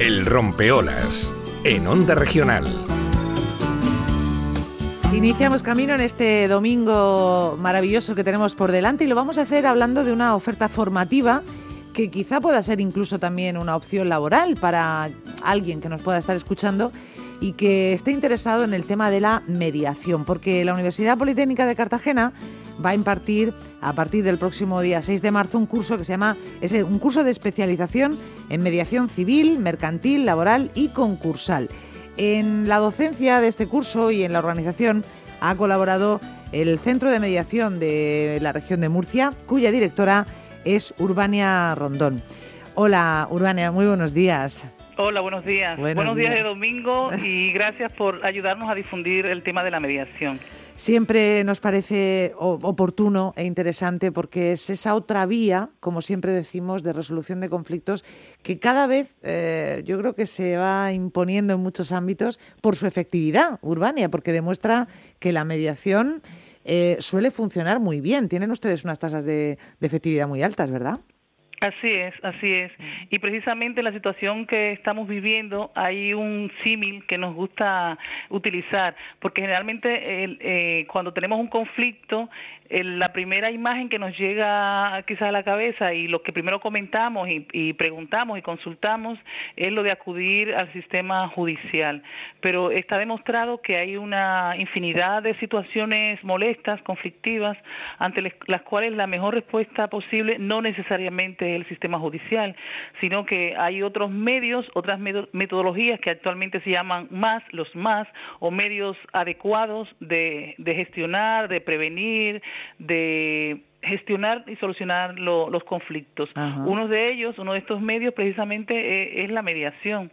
El rompeolas en Onda Regional. Iniciamos camino en este domingo maravilloso que tenemos por delante y lo vamos a hacer hablando de una oferta formativa que quizá pueda ser incluso también una opción laboral para alguien que nos pueda estar escuchando y que esté interesado en el tema de la mediación, porque la Universidad Politécnica de Cartagena va a impartir a partir del próximo día 6 de marzo un curso que se llama es un curso de especialización en mediación civil, mercantil, laboral y concursal. En la docencia de este curso y en la organización ha colaborado el Centro de Mediación de la región de Murcia, cuya directora es Urbania Rondón. Hola Urbania, muy buenos días. Hola, buenos días. Buenos, días. de domingo y gracias por ayudarnos a difundir el tema de la mediación. Siempre nos parece oportuno e interesante porque es esa otra vía, como siempre decimos, de resolución de conflictos que cada vez eh, yo creo que se va imponiendo en muchos ámbitos por su efectividad urbana, porque demuestra que la mediación eh, suele funcionar muy bien. Tienen ustedes unas tasas de efectividad muy altas, ¿verdad? Así es, así es. Mm. Y precisamente en la situación que estamos viviendo hay un símil que nos gusta utilizar, porque generalmente eh, cuando tenemos un conflicto la primera imagen que nos llega quizás a la cabeza y lo que primero comentamos y, preguntamos y consultamos es lo de acudir al sistema judicial. Pero está demostrado que hay una infinidad de situaciones molestas, conflictivas, ante las cuales la mejor respuesta posible no necesariamente es el sistema judicial, sino que hay otros medios, otras metodologías que actualmente se llaman más, los más, o medios adecuados de gestionar, de prevenir, de gestionar y solucionar los conflictos. Uno de ellos, uno de estos medios precisamente eh, es la mediación.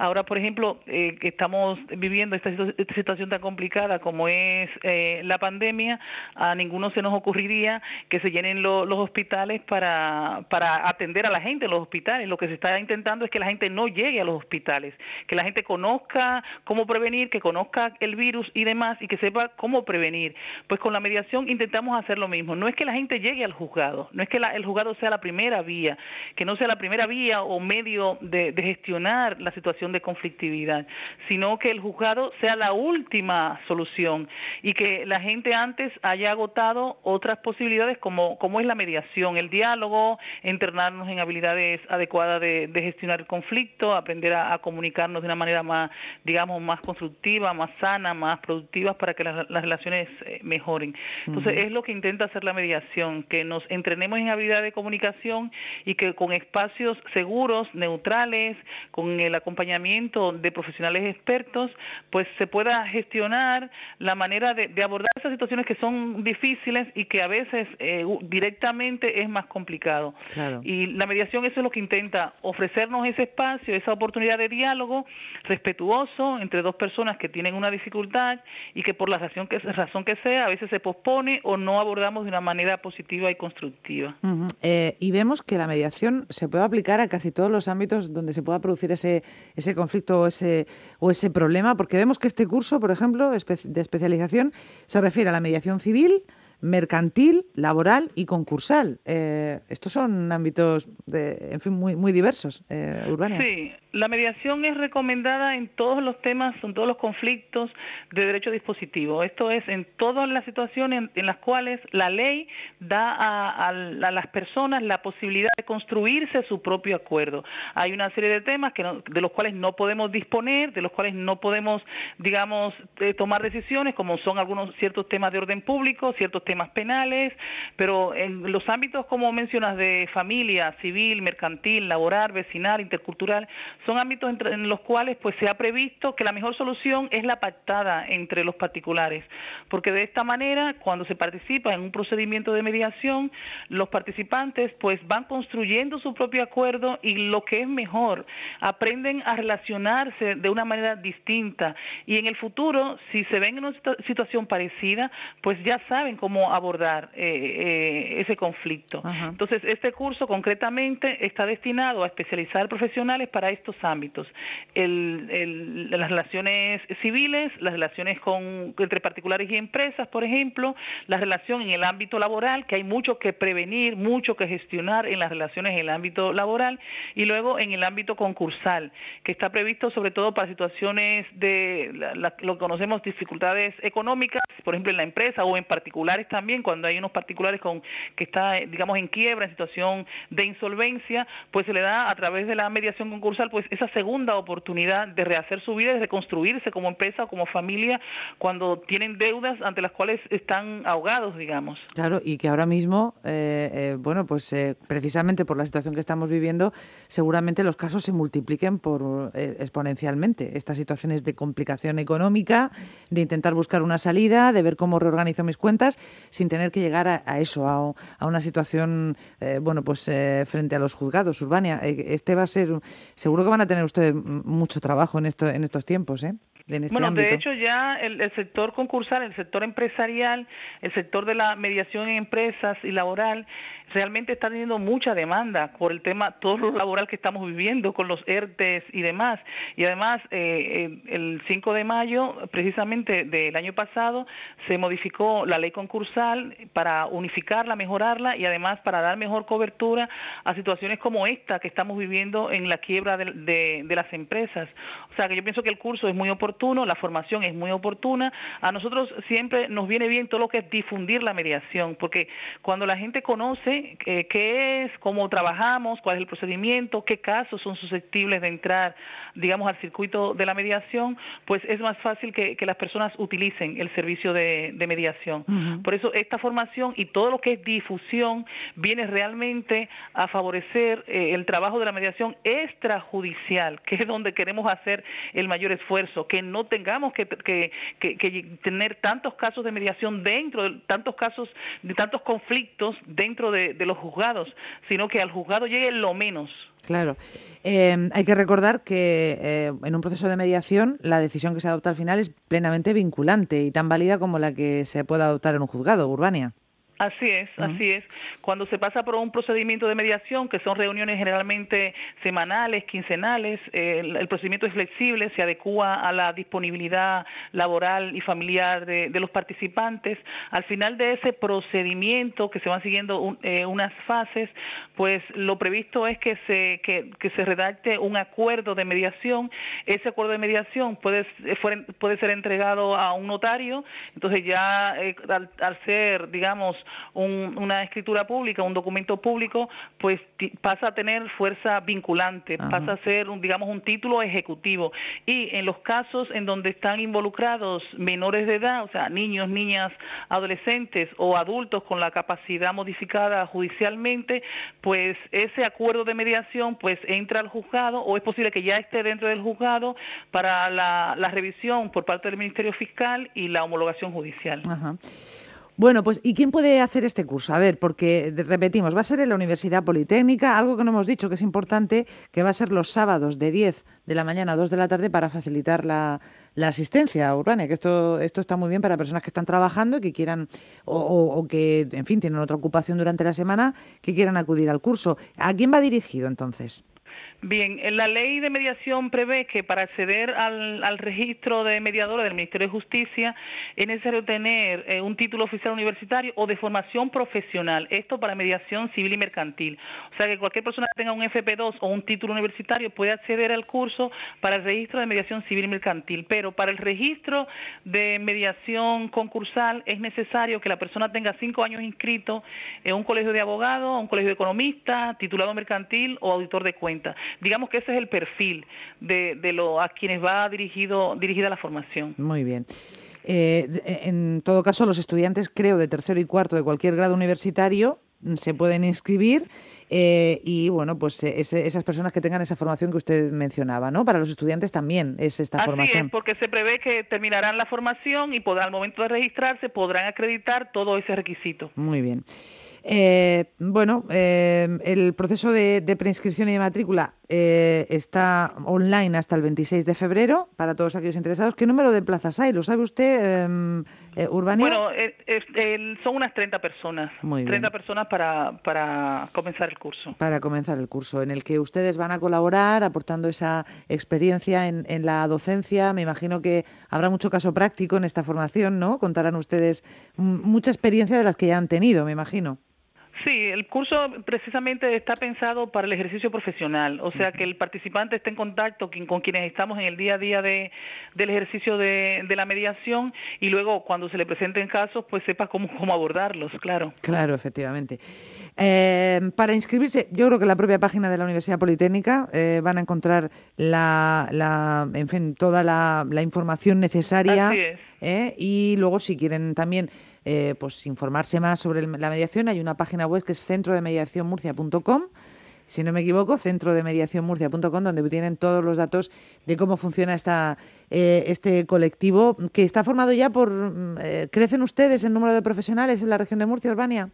Ahora, por ejemplo, eh, que estamos viviendo esta, situación tan complicada como es eh, la pandemia, a ninguno se nos ocurriría que se llenen los hospitales para, para atender a la gente en los hospitales. Lo que se está intentando es que la gente no llegue a los hospitales, que la gente conozca cómo prevenir, que conozca el virus y demás y que sepa cómo prevenir. Pues con la mediación intentamos hacer lo mismo. No es que la gente llegue al juzgado, no es que el juzgado sea la primera vía, que no sea la primera vía o medio de gestionar la situación de conflictividad, sino que el juzgado sea la última solución y que la gente antes haya agotado otras posibilidades como, como es la mediación, el diálogo, entrenarnos en habilidades adecuadas de, gestionar el conflicto, aprender a, comunicarnos de una manera más, digamos, más constructiva, más sana, más productiva para que las, relaciones eh, mejoren. Entonces, es lo que intenta hacer la mediación, que nos entrenemos en habilidades de comunicación y que con espacios seguros, neutrales, con el acompañamiento de profesionales expertos, pues se pueda gestionar la manera de, abordar esas situaciones que son difíciles y que a veces eh, directamente es más complicado. Y la mediación eso es lo que intenta, ofrecernos ese espacio, esa oportunidad de diálogo respetuoso entre dos personas que tienen una dificultad y que por la razón que, razón que sea a veces se pospone o no abordamos de una manera positiva y constructiva. Eh, y vemos que la mediación se puede aplicar a casi todos los ámbitos donde se pueda producir ese, ese conflicto o ese, o ese problema? Porque vemos que este curso, por ejemplo, de especialización, se refiere a la mediación civil, mercantil, laboral y concursal. Eh, estos son ámbitos en fin, muy, muy diversos, eh, Sí, la mediación es recomendada en todos los temas, en todos los conflictos de derecho dispositivo. Esto es en todas las situaciones en, las cuales la ley da a, las personas la posibilidad de construirse su propio acuerdo. Hay una serie de temas que de los cuales no podemos disponer, de los cuales no podemos, digamos, eh, tomar decisiones, como son algunos ciertos temas de orden público, ciertos penales, pero en los ámbitos, como mencionas, de familia, civil, mercantil, laboral, vecinal, intercultural, son ámbitos en los cuales pues se ha previsto que la mejor solución es la pactada entre los particulares, porque de esta manera cuando se participa en un procedimiento de mediación, los participantes pues van construyendo su propio acuerdo y lo que es mejor, aprenden a relacionarse de una manera distinta. Y en el futuro si se ven en una situación parecida, pues ya saben cómo abordar eh, eh, ese conflicto. Entonces, este curso concretamente está destinado a especializar profesionales para esto estos ámbitos, las relaciones civiles, las relaciones con, entre particulares y empresas, por ejemplo, la relación en el ámbito laboral, que hay mucho que prevenir, mucho que gestionar en las relaciones en el ámbito laboral, y luego en el ámbito concursal, que está previsto sobre todo para situaciones de lo que conocemos dificultades económicas, por ejemplo en la empresa o en particulares también, cuando hay unos particulares con que está digamos en quiebra, en situación de insolvencia, pues se le da a través de la mediación concursal pues esa segunda oportunidad de rehacer su vida, de reconstruirse como empresa o como familia cuando tienen deudas ante las cuales están ahogados, digamos. Claro, y que ahora mismo, eh, eh, bueno, pues eh, precisamente por la situación que estamos viviendo, seguramente los casos se multipliquen por exponencialmente. Estas situaciones de complicación económica, de intentar buscar una salida, de ver cómo reorganizo mis cuentas, sin tener que llegar a, eso, a, a, una situación, bueno, pues frente a los juzgados, Urbania. este va a ser, seguro que van a tener ustedes mucho trabajo en, esto, en estos tiempos, ¿eh? Este bueno, de hecho ya el, el, sector concursal, el sector empresarial, el sector de la mediación en empresas y laboral, realmente está teniendo mucha demanda por el tema, todo lo laboral que estamos viviendo con los ERTES y demás. Y además, eh, el 5 de mayo, precisamente del año pasado, se modificó la ley concursal para unificarla, mejorarla y además para dar mejor cobertura a situaciones como esta que estamos viviendo en la quiebra de, de las empresas. O sea, que yo pienso que el curso es muy oportuno, la formación es muy oportuna. A nosotros siempre nos viene bien todo lo que es difundir la mediación, porque cuando la gente conoce qué es, cómo trabajamos, cuál es el procedimiento, qué casos son susceptibles de entrar, digamos, al circuito de la mediación, pues es más fácil que, las personas utilicen el servicio de, mediación. Por eso esta formación y todo lo que es difusión viene realmente a favorecer eh, el trabajo de la mediación extrajudicial, que es donde queremos hacer el mayor esfuerzo, que no tengamos que, tener tantos casos de mediación dentro, de tantos casos de tantos conflictos dentro de, los juzgados, sino que al juzgado llegue lo menos. Claro. Eh, hay que recordar que eh, en un proceso de mediación la decisión que se adopta al final es plenamente vinculante y tan válida como la que se pueda adoptar en un juzgado, Urbania. Así es, así es. Cuando se pasa por un procedimiento de mediación, que son reuniones generalmente semanales, quincenales, el, procedimiento es flexible, se adecua a la disponibilidad laboral y familiar de, los participantes. Al final de ese procedimiento, que se van siguiendo eh, unas fases, pues lo previsto es que se, que, se redacte un acuerdo de mediación. Ese acuerdo de mediación puede, puede ser entregado a un notario, entonces ya eh, al ser, digamos, una escritura pública, un documento público, pues pasa a tener fuerza vinculante, pasa a ser, un, digamos, un título ejecutivo. Y en los casos en donde están involucrados menores de edad, o sea, niños, niñas, adolescentes o adultos con la capacidad modificada judicialmente, pues ese acuerdo de mediación pues entra al juzgado o es posible que ya esté dentro del juzgado para la, revisión por parte del Ministerio Fiscal y la homologación judicial. Bueno, pues ¿y quién puede hacer este curso? A ver, porque repetimos, va a ser en la Universidad Politécnica, algo que no hemos dicho que es importante, que va a ser los sábados de 10 de la mañana a 2 de la tarde para facilitar la, asistencia urbana, que esto, esto está muy bien para personas que están trabajando y que quieran, o, o, que, en fin, tienen otra ocupación durante la semana, que quieran acudir al curso. ¿A quién va dirigido entonces? Bien, la ley de mediación prevé que para acceder al, registro de mediadores del Ministerio de Justicia es necesario tener eh, un título oficial universitario o de formación profesional, esto para mediación civil y mercantil. O sea que cualquier persona que tenga un FP2 o un título universitario puede acceder al curso para el registro de mediación civil y mercantil, pero para el registro de mediación concursal es necesario que la persona tenga cinco años inscrito en un colegio de abogados, un colegio de economistas, titulado mercantil o auditor de cuentas digamos que ese es el perfil de, de lo a quienes va dirigido dirigida la formación. Muy bien. Eh, en todo caso, los estudiantes, creo, de tercero y cuarto de cualquier grado universitario mm, se pueden inscribir eh, y bueno, pues eh, esas personas que tengan esa formación que usted mencionaba, ¿no? Para los estudiantes también es esta Así formación. Es, porque se prevé que terminarán la formación y podrán, al momento de registrarse podrán acreditar todo ese requisito. Muy bien. Eh, bueno, eh, el proceso de, preinscripción y de matrícula eh, está online hasta el 26 de febrero para todos aquellos interesados. ¿Qué número de plazas hay? ¿Lo sabe usted, em, Urbania? Bueno, son unas 30 personas. Muy 30 personas para, para comenzar el curso. Para comenzar el curso, en el que ustedes van a colaborar aportando esa experiencia en, en la docencia. Me imagino que habrá mucho caso práctico en esta formación, ¿no? Contarán ustedes mucha experiencia de las que ya han tenido, me imagino. Sí, el curso precisamente está pensado para el ejercicio profesional, o sea que el participante esté en contacto con quienes estamos en el día a día de, del ejercicio de, la mediación y luego cuando se le presenten casos pues sepa cómo, cómo abordarlos, claro. Claro, efectivamente. Eh, para inscribirse, yo creo que en la propia página de la Universidad Politécnica eh, van a encontrar la, la, en fin, toda la, la información necesaria. Así es. ¿eh? y luego si quieren también eh, pues informarse más sobre la mediación, hay una página web que es centro de centrodemediacionmurcia.com si no me equivoco, centro murcia.com, donde tienen todos los datos de cómo funciona esta, eh, este colectivo, que está formado ya por... Mm, ¿Crecen ustedes en número de profesionales en la región de Murcia, Urbania?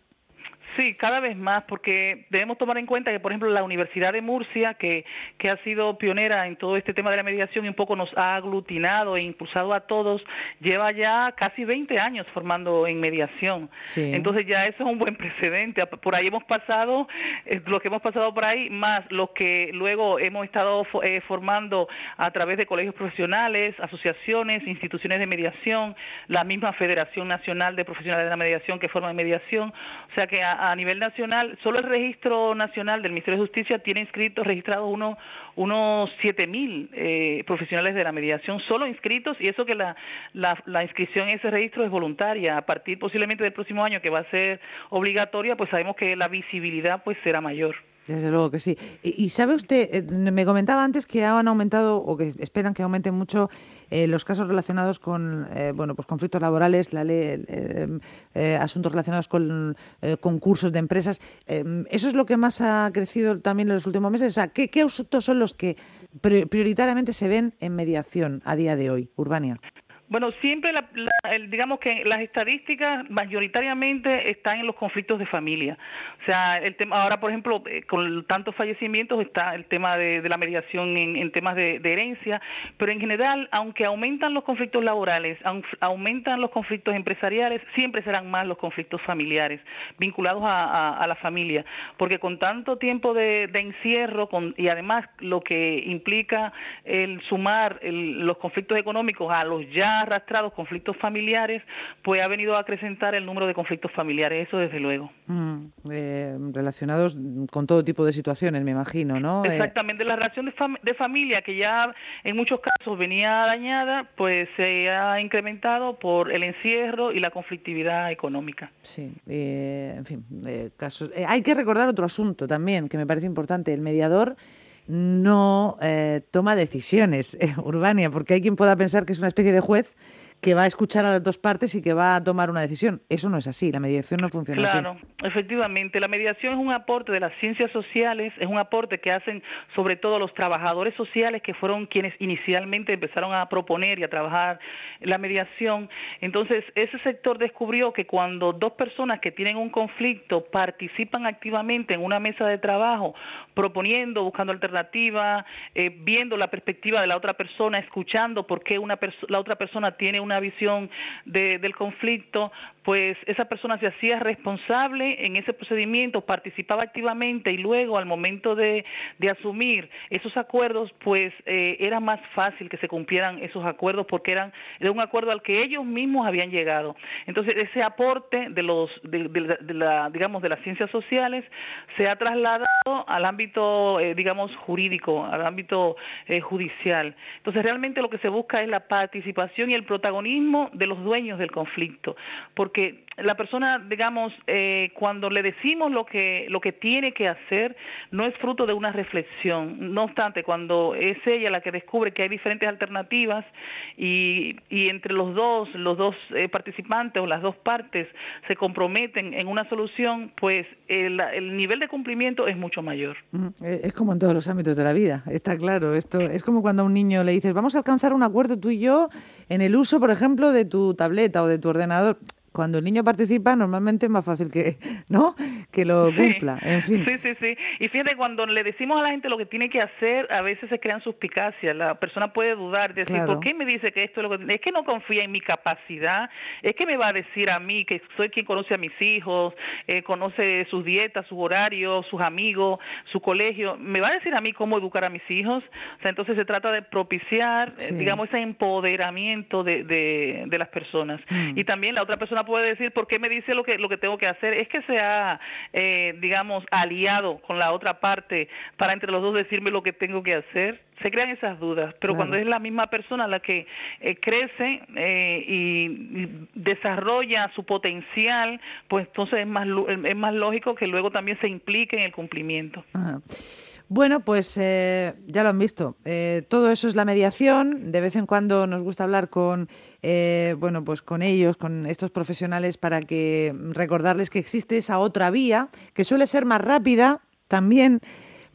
Sí, cada vez más, porque debemos tomar en cuenta que, por ejemplo, la Universidad de Murcia, que, que ha sido pionera en todo este tema de la mediación y un poco nos ha aglutinado e impulsado a todos, lleva ya casi 20 años formando en mediación. Entonces ya eso es un buen precedente. Por ahí hemos pasado, eh, los que hemos pasado por ahí, más los que luego hemos estado eh, formando a través de colegios profesionales, asociaciones, instituciones de mediación, la misma Federación Nacional de Profesionales de la Mediación que forman mediación. O sea que a, a nivel nacional, solo el registro nacional del Ministerio de Justicia tiene inscritos, registrados unos unos 7.000 eh, profesionales de la mediación solo inscritos y eso que la, la, la, inscripción en ese registro es voluntaria. A partir posiblemente del próximo año que va a ser obligatoria, pues sabemos que la visibilidad pues será mayor. Desde luego que sí. Y, sabe usted, eh, me comentaba antes que han aumentado o que esperan que aumenten mucho eh, los casos relacionados con eh, bueno pues conflictos laborales, la ley, asuntos relacionados con concursos de empresas. ¿Eso es lo que más ha crecido también en los últimos meses? O sea, ¿qué, qué asuntos son los que prioritariamente se ven en mediación a día de hoy, Urbania? Bueno, siempre, digamos que las estadísticas mayoritariamente están en los conflictos de familia. O sea, el tema ahora, por ejemplo, eh, con tantos fallecimientos está el tema de, la mediación en, temas de, herencia, pero en general, aunque aumentan los conflictos laborales, aumentan los conflictos empresariales, siempre serán más los conflictos familiares vinculados a, la familia, porque con tanto tiempo de, encierro con, y además lo que implica el sumar los conflictos económicos a los ya arrastrados conflictos familiares, pues ha venido a acrecentar el número de conflictos familiares, eso desde luego. Mm, eh, relacionados con todo tipo de situaciones, me imagino, ¿no? Eh, Exactamente, la relación de, familia que ya en muchos casos venía dañada, pues se ha incrementado por el encierro y la conflictividad económica. Sí, eh, en fin, casos. hay que recordar otro asunto también que me parece importante, el mediador no eh, toma decisiones, eh, Urbania, porque hay quien pueda pensar que es una especie de juez que va a escuchar a las dos partes y que va a tomar una decisión. Eso no es así, la mediación no funciona así. Claro, efectivamente, la mediación es un aporte de las ciencias sociales, es un aporte que hacen sobre todo los trabajadores sociales que fueron quienes inicialmente empezaron a proponer y a trabajar la mediación. Entonces, ese sector descubrió que cuando dos personas que tienen un conflicto participan activamente en una mesa de trabajo, proponiendo, buscando alternativas, eh, viendo la perspectiva de la otra persona, escuchando por qué una la otra persona tiene una visión del conflicto, pues esa persona se hacía responsable en ese procedimiento, participaba activamente y luego al momento de, asumir esos acuerdos, pues eh, era más fácil que se cumplieran esos acuerdos porque eran de un acuerdo al que ellos mismos habían llegado. Entonces ese aporte de los, de, digamos, de las ciencias sociales se ha trasladado al ámbito, eh, digamos, jurídico, al ámbito eh, judicial. Entonces realmente lo que se busca es la participación y el protagonismo de los dueños del conflicto, porque que la persona, digamos, eh, cuando le decimos lo que lo que tiene que hacer, no es fruto de una reflexión. No obstante, cuando es ella la que descubre que hay diferentes alternativas y, y entre los dos, los dos eh, participantes o las dos partes se comprometen en una solución, pues el, el nivel de cumplimiento es mucho mayor. Eh, es como en todos los ámbitos de la vida, está claro. Esto es como cuando a un niño le dices, vamos a alcanzar un acuerdo tú y yo en el uso, por ejemplo, de tu tableta o de tu ordenador cuando el niño participa, normalmente es más fácil que, ¿no? que lo cumpla. En fin. Sí, sí, sí. Y fíjate, cuando le decimos a la gente lo que tiene que hacer, a veces se crean suspicacias. La persona puede dudar, decir, ¿por qué me dice que esto es lo que es que no confía en mi capacidad? Es que me va a decir a mí que soy quien conoce a mis hijos, eh, conoce sus dietas, sus horarios, sus amigos, su colegio. ¿Me va a decir a mí cómo educar a mis hijos? O sea, entonces se trata de propiciar, eh, digamos, ese empoderamiento de, de, las personas. Mm. Y también la otra persona puede decir, ¿por qué me dice lo que, lo que tengo que hacer? Es que se ha, eh, digamos, aliado con la otra parte para entre los dos decirme lo que tengo que hacer se crean esas dudas, pero cuando es la misma persona la que eh, crece eh, y, desarrolla su potencial, pues entonces es más, es más lógico que luego también se implique en el cumplimiento. Bueno, pues eh, ya lo han visto. todo eso es la mediación. De vez en cuando nos gusta hablar con, bueno, pues con ellos, con estos profesionales, para que recordarles que existe esa otra vía que suele ser más rápida también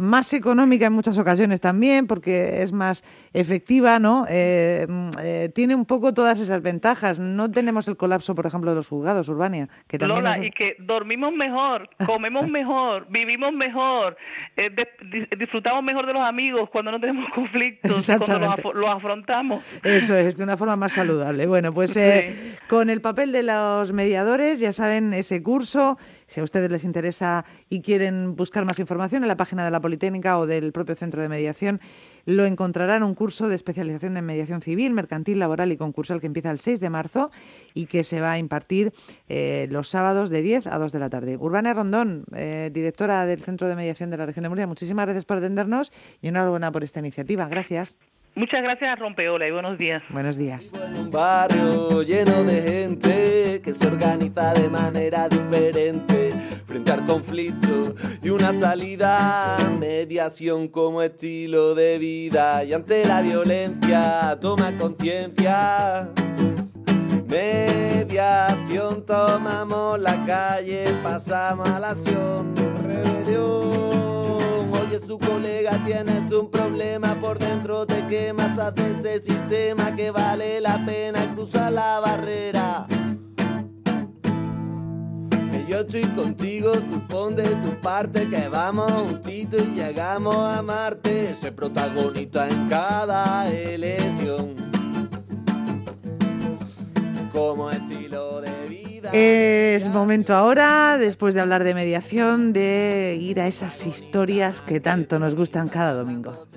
más económica en muchas ocasiones también, porque es más efectiva, ¿no? Eh, mm, eh, tiene un poco todas esas ventajas. No tenemos el colapso, por ejemplo, de los juzgados, Urbania. Que Lola, y que dormimos mejor, comemos mejor, vivimos mejor, eh, disfrutamos mejor de los amigos cuando no tenemos conflictos, cuando los, afrontamos. Eso es, de una forma más saludable. Bueno, pues con el papel de los mediadores, ya saben, ese curso, si a ustedes les interesa y quieren buscar más información en la página de la Politécnica o del propio Centro de Mediación, lo encontrarán un curso de especialización en mediación civil, mercantil, laboral y concursal que empieza el 6 de marzo y que se va a impartir eh, los sábados de 10 a 2 de la tarde. Urbana Rondón, eh, directora del Centro de Mediación de la Región de Murcia, muchísimas gracias por atendernos y enhorabuena por esta iniciativa. Gracias. Muchas gracias a Rompeola y buenos días. Buenos días. un barrio lleno de gente que se organiza de manera diferente frente al conflicto y una salida, mediación como estilo de vida y ante la violencia toma conciencia. Mediación, tomamos la calle, pasamos a la acción, rebelión. Te quemas, hace ese sistema que vale la pena cruzar la barrera yo estoy contigo, tú pon de tu parte que vamos juntito y llegamos a Marte, ese protagonista en cada elección. Como estilo de vida. Es momento ahora, después de hablar de mediación, de ir a esas historias que tanto nos gustan cada domingo.